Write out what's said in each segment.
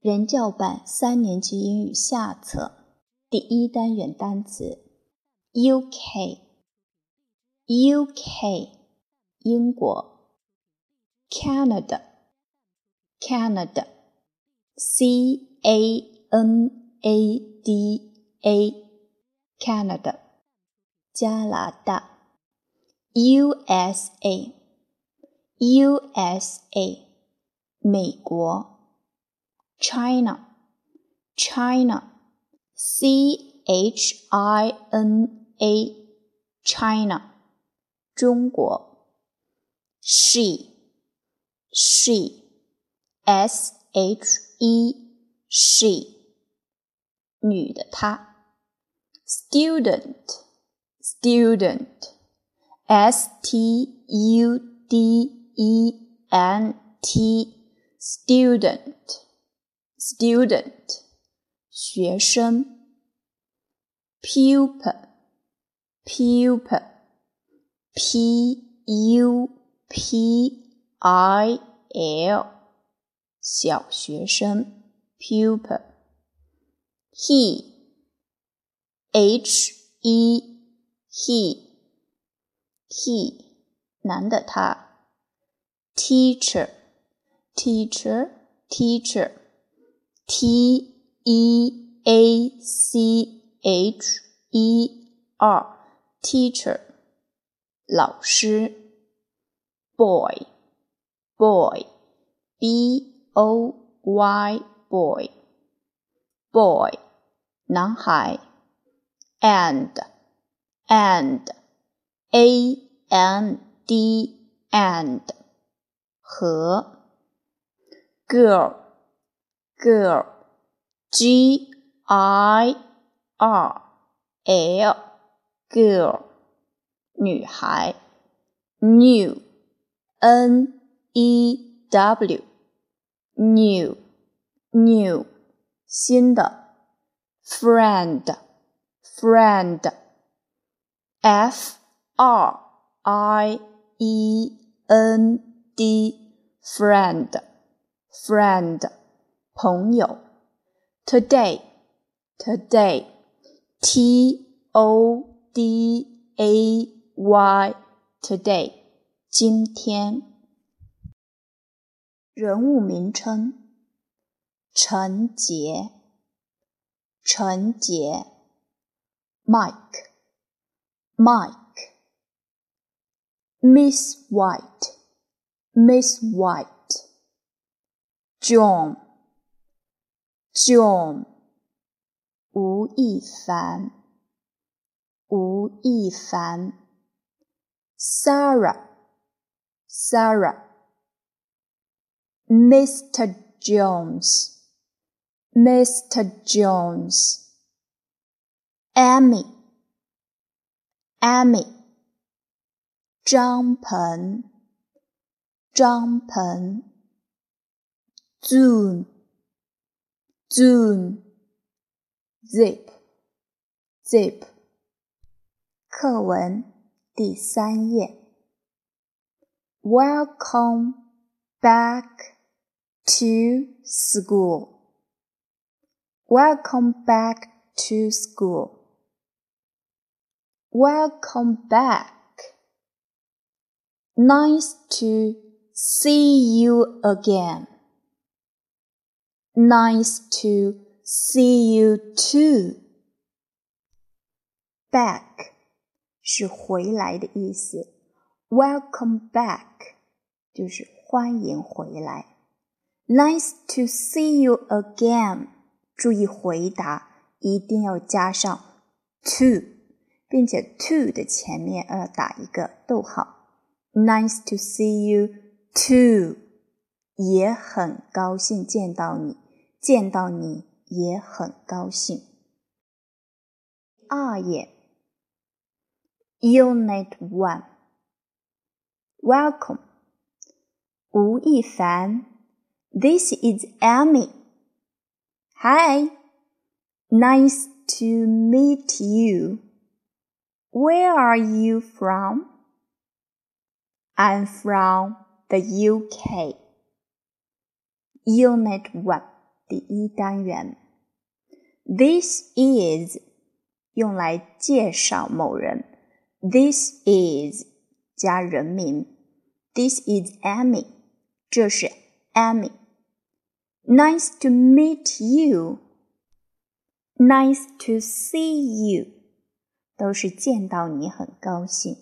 人教版三年级英语下册第一单元单词 UK UK 英国 Canada Canada C A N A D A Canada 加拿大 USA USA 美国 China, China, C H I N A, China, 中国。She, she, S H E, she, 女的她。Student, student, S T U D E N T, student Student 学生，pupil pupil p u p i l 小学生 pupil he h e he he 男的他 teacher teacher teacher T E A C H E R teacher 老师，boy boy B O Y boy boy 男孩，and and A N D and 和 girl girl, G I R L, girl, 女孩，new, N E W, new, new, 新的，friend, friend, F R I E N D, friend, friend. 朋友，today，today，t o d a y，today，今天。人物名称：陈杰，陈杰，Mike，Mike，Miss White，Miss White，John。John，吴一凡，吴一凡，Sarah，Sarah。Mr. Jones, Mr. Jones. Amy, Amy. 张鹏，张鹏。Zoom, June, zip, zip。课文第三页。Welcome back to school. Welcome back to school. Welcome back. Nice to see you again. Nice to see you too. Back 是回来的意思，Welcome back 就是欢迎回来。Nice to see you again。注意回答一定要加上 to，并且 to 的前面要打一个逗号。Nice to see you too，也很高兴见到你。见到你也很高兴。二页，Unit One，Welcome，吴一凡，This is Amy。Hi, nice to meet you. Where are you from? I'm from the UK. Unit 1第一单元。This is 用来介绍某人。This is 加人名。This is Amy，这是 Amy。Nice to meet you。Nice to see you，都是见到你很高兴。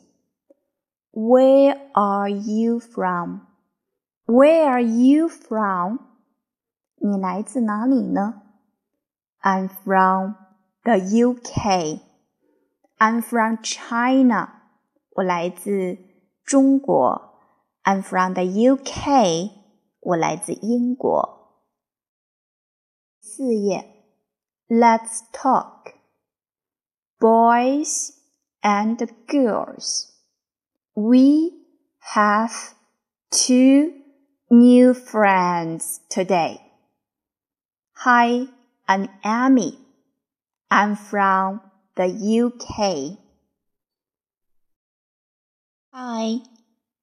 Where are you from? Where are you from? 你来自哪里呢？I'm from the UK. I'm from China. 我来自中国。I'm from the UK. 我来自英国。四页，Let's talk. Boys and girls. We have two new friends today. Hi, I'm Amy. I'm from the UK. Hi,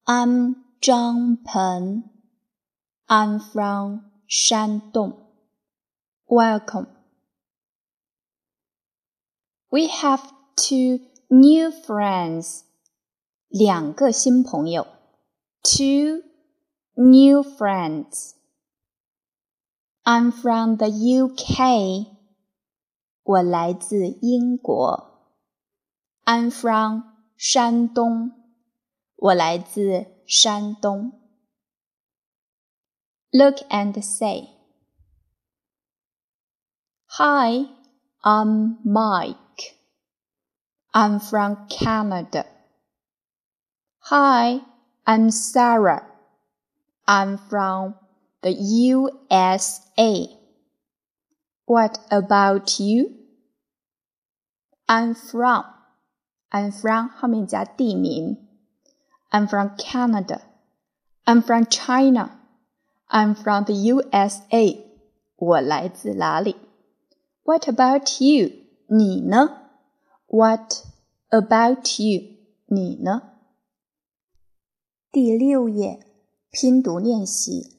I'm Zhang Peng. I'm from Shandong. Welcome. We have two new friends. 两个新朋友。Two new friends. I'm from the UK. 我来自英国。I'm from 山东。我来自山东。Look and say. Hi, I'm Mike. I'm from Canada. Hi, I'm Sarah. I'm from the USA. What about you? I'm from. I'm from 后面加地名。I'm from Canada. I'm from China. I'm from the USA. 我来自哪里？What about you? 你呢？What about you? 你呢？第六页拼读练习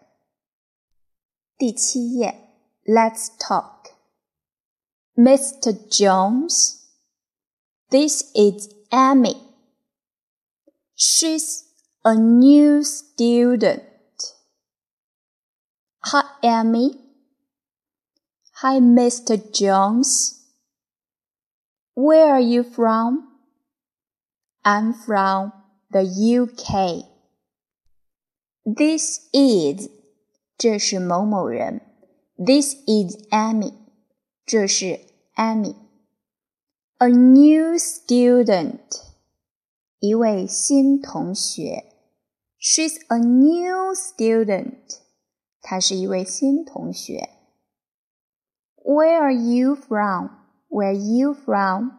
第七页，Let's talk. Mr. Jones, this is Amy. She's a new student. Hi, Amy. Hi, Mr. Jones. Where are you from? I'm from the UK. This is， 这是某某人。This is Amy，这是 Amy。A new student，一位新同学。She's a new student，她是一位新同学。Where are you from？Where are you from？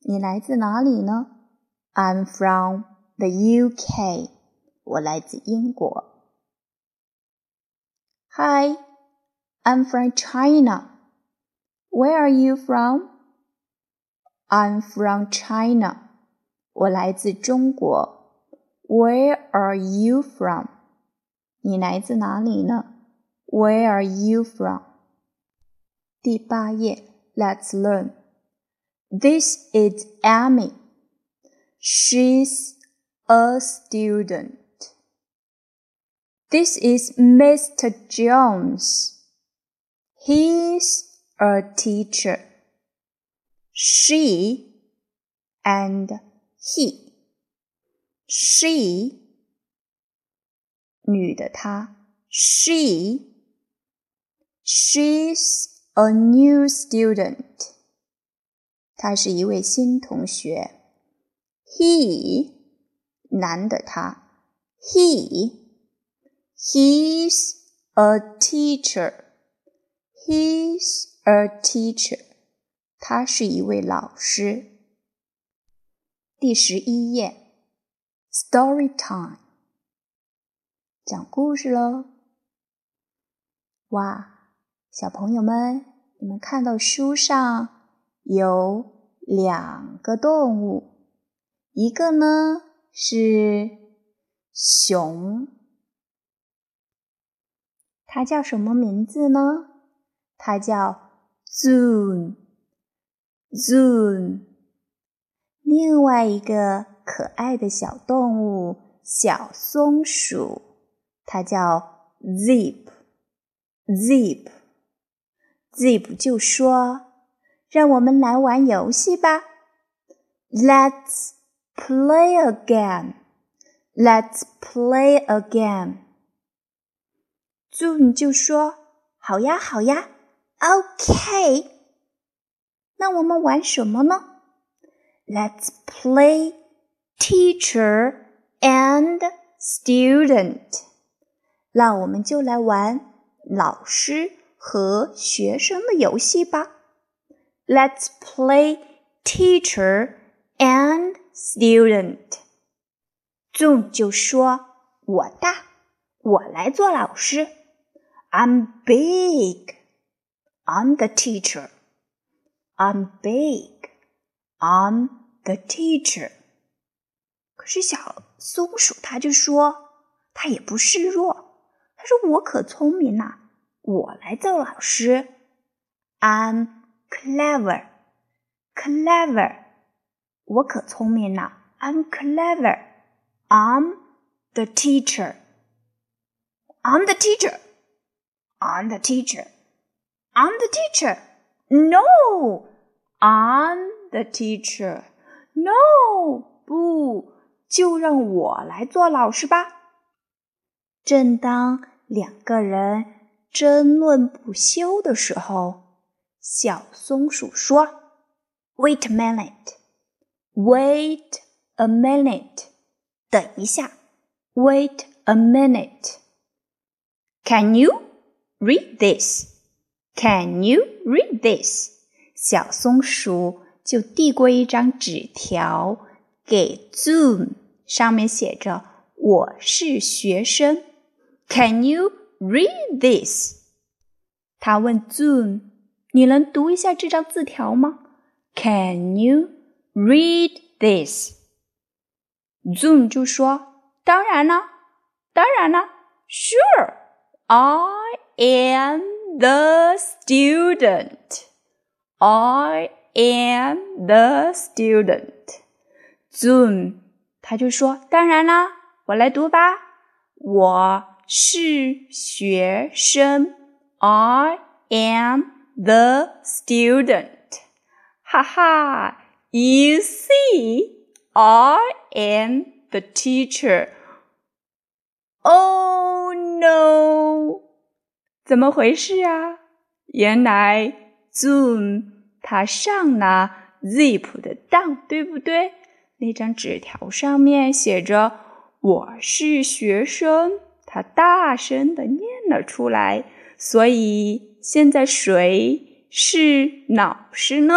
你来自哪里呢？I'm from the UK。我来自英国。 Hi, I'm from China. Where are you from? I'm from China. 我来自中国。Where are you from? 你来自哪里呢？Where are you from? 第八页，Let's learn. This is Amy. She's a student. This is Mr. Jones. He's a teacher. She and he. She 女的她 she she's a new student. 她是一位新同学。He 男的他 he He's a teacher. He's a teacher. 他是一位老师。第十一页，Story time，讲故事喽。哇，小朋友们，你们看到书上有两个动物，一个呢是熊，它叫什么名字呢？它叫 Zoom。Zoom，另外一个可爱的小动物小松鼠，它叫 Zip，Zip，Zip 就说：“让我们来玩游戏吧，Let's play a game，Let's play a game。”Zoom 就说：“好呀，好呀，OK。”那我们玩什么呢？Let's play teacher and student。那我们就来玩老师和学生的游戏吧。Let's play teacher and student。Zoom 就说：“我大，我来做老师。I'm big. I'm the teacher.” I'm big. I'm the teacher. 可是小松鼠它就说，它也不示弱，它说我可聪明呐，我来做老师。I'm clever, clever. 我可聪明了，I'm clever. I'm the teacher. I'm the teacher. I'm the teacher. I'm the teacher. No, I'm the teacher. No，不，就让我来做老师吧。正当两个人争论不休的时候，小松鼠说：“Wait a minute. Wait a minute. 等一下。Wait a minute. Can you read this? Can you read this? 小松鼠就递过一张纸条给 Zoom，上面写着：“我是学生。” Can you read this？他问 Zoom：“ 你能读一下这张字条吗？”Can you read this？Zoom 就说：“当然了，当然了，Sure, I ” am the student。” I am the student. Zoom，他就说：“当然啦，我来读吧。我是学生。I am the student. 哈哈，You see, I am the teacher. Oh no！ 怎么回事啊？原来。Zoom，他上了 Zip 的当，对不对？那张纸条上面写着“我是学生”，他大声的念了出来。所以现在谁是老师呢？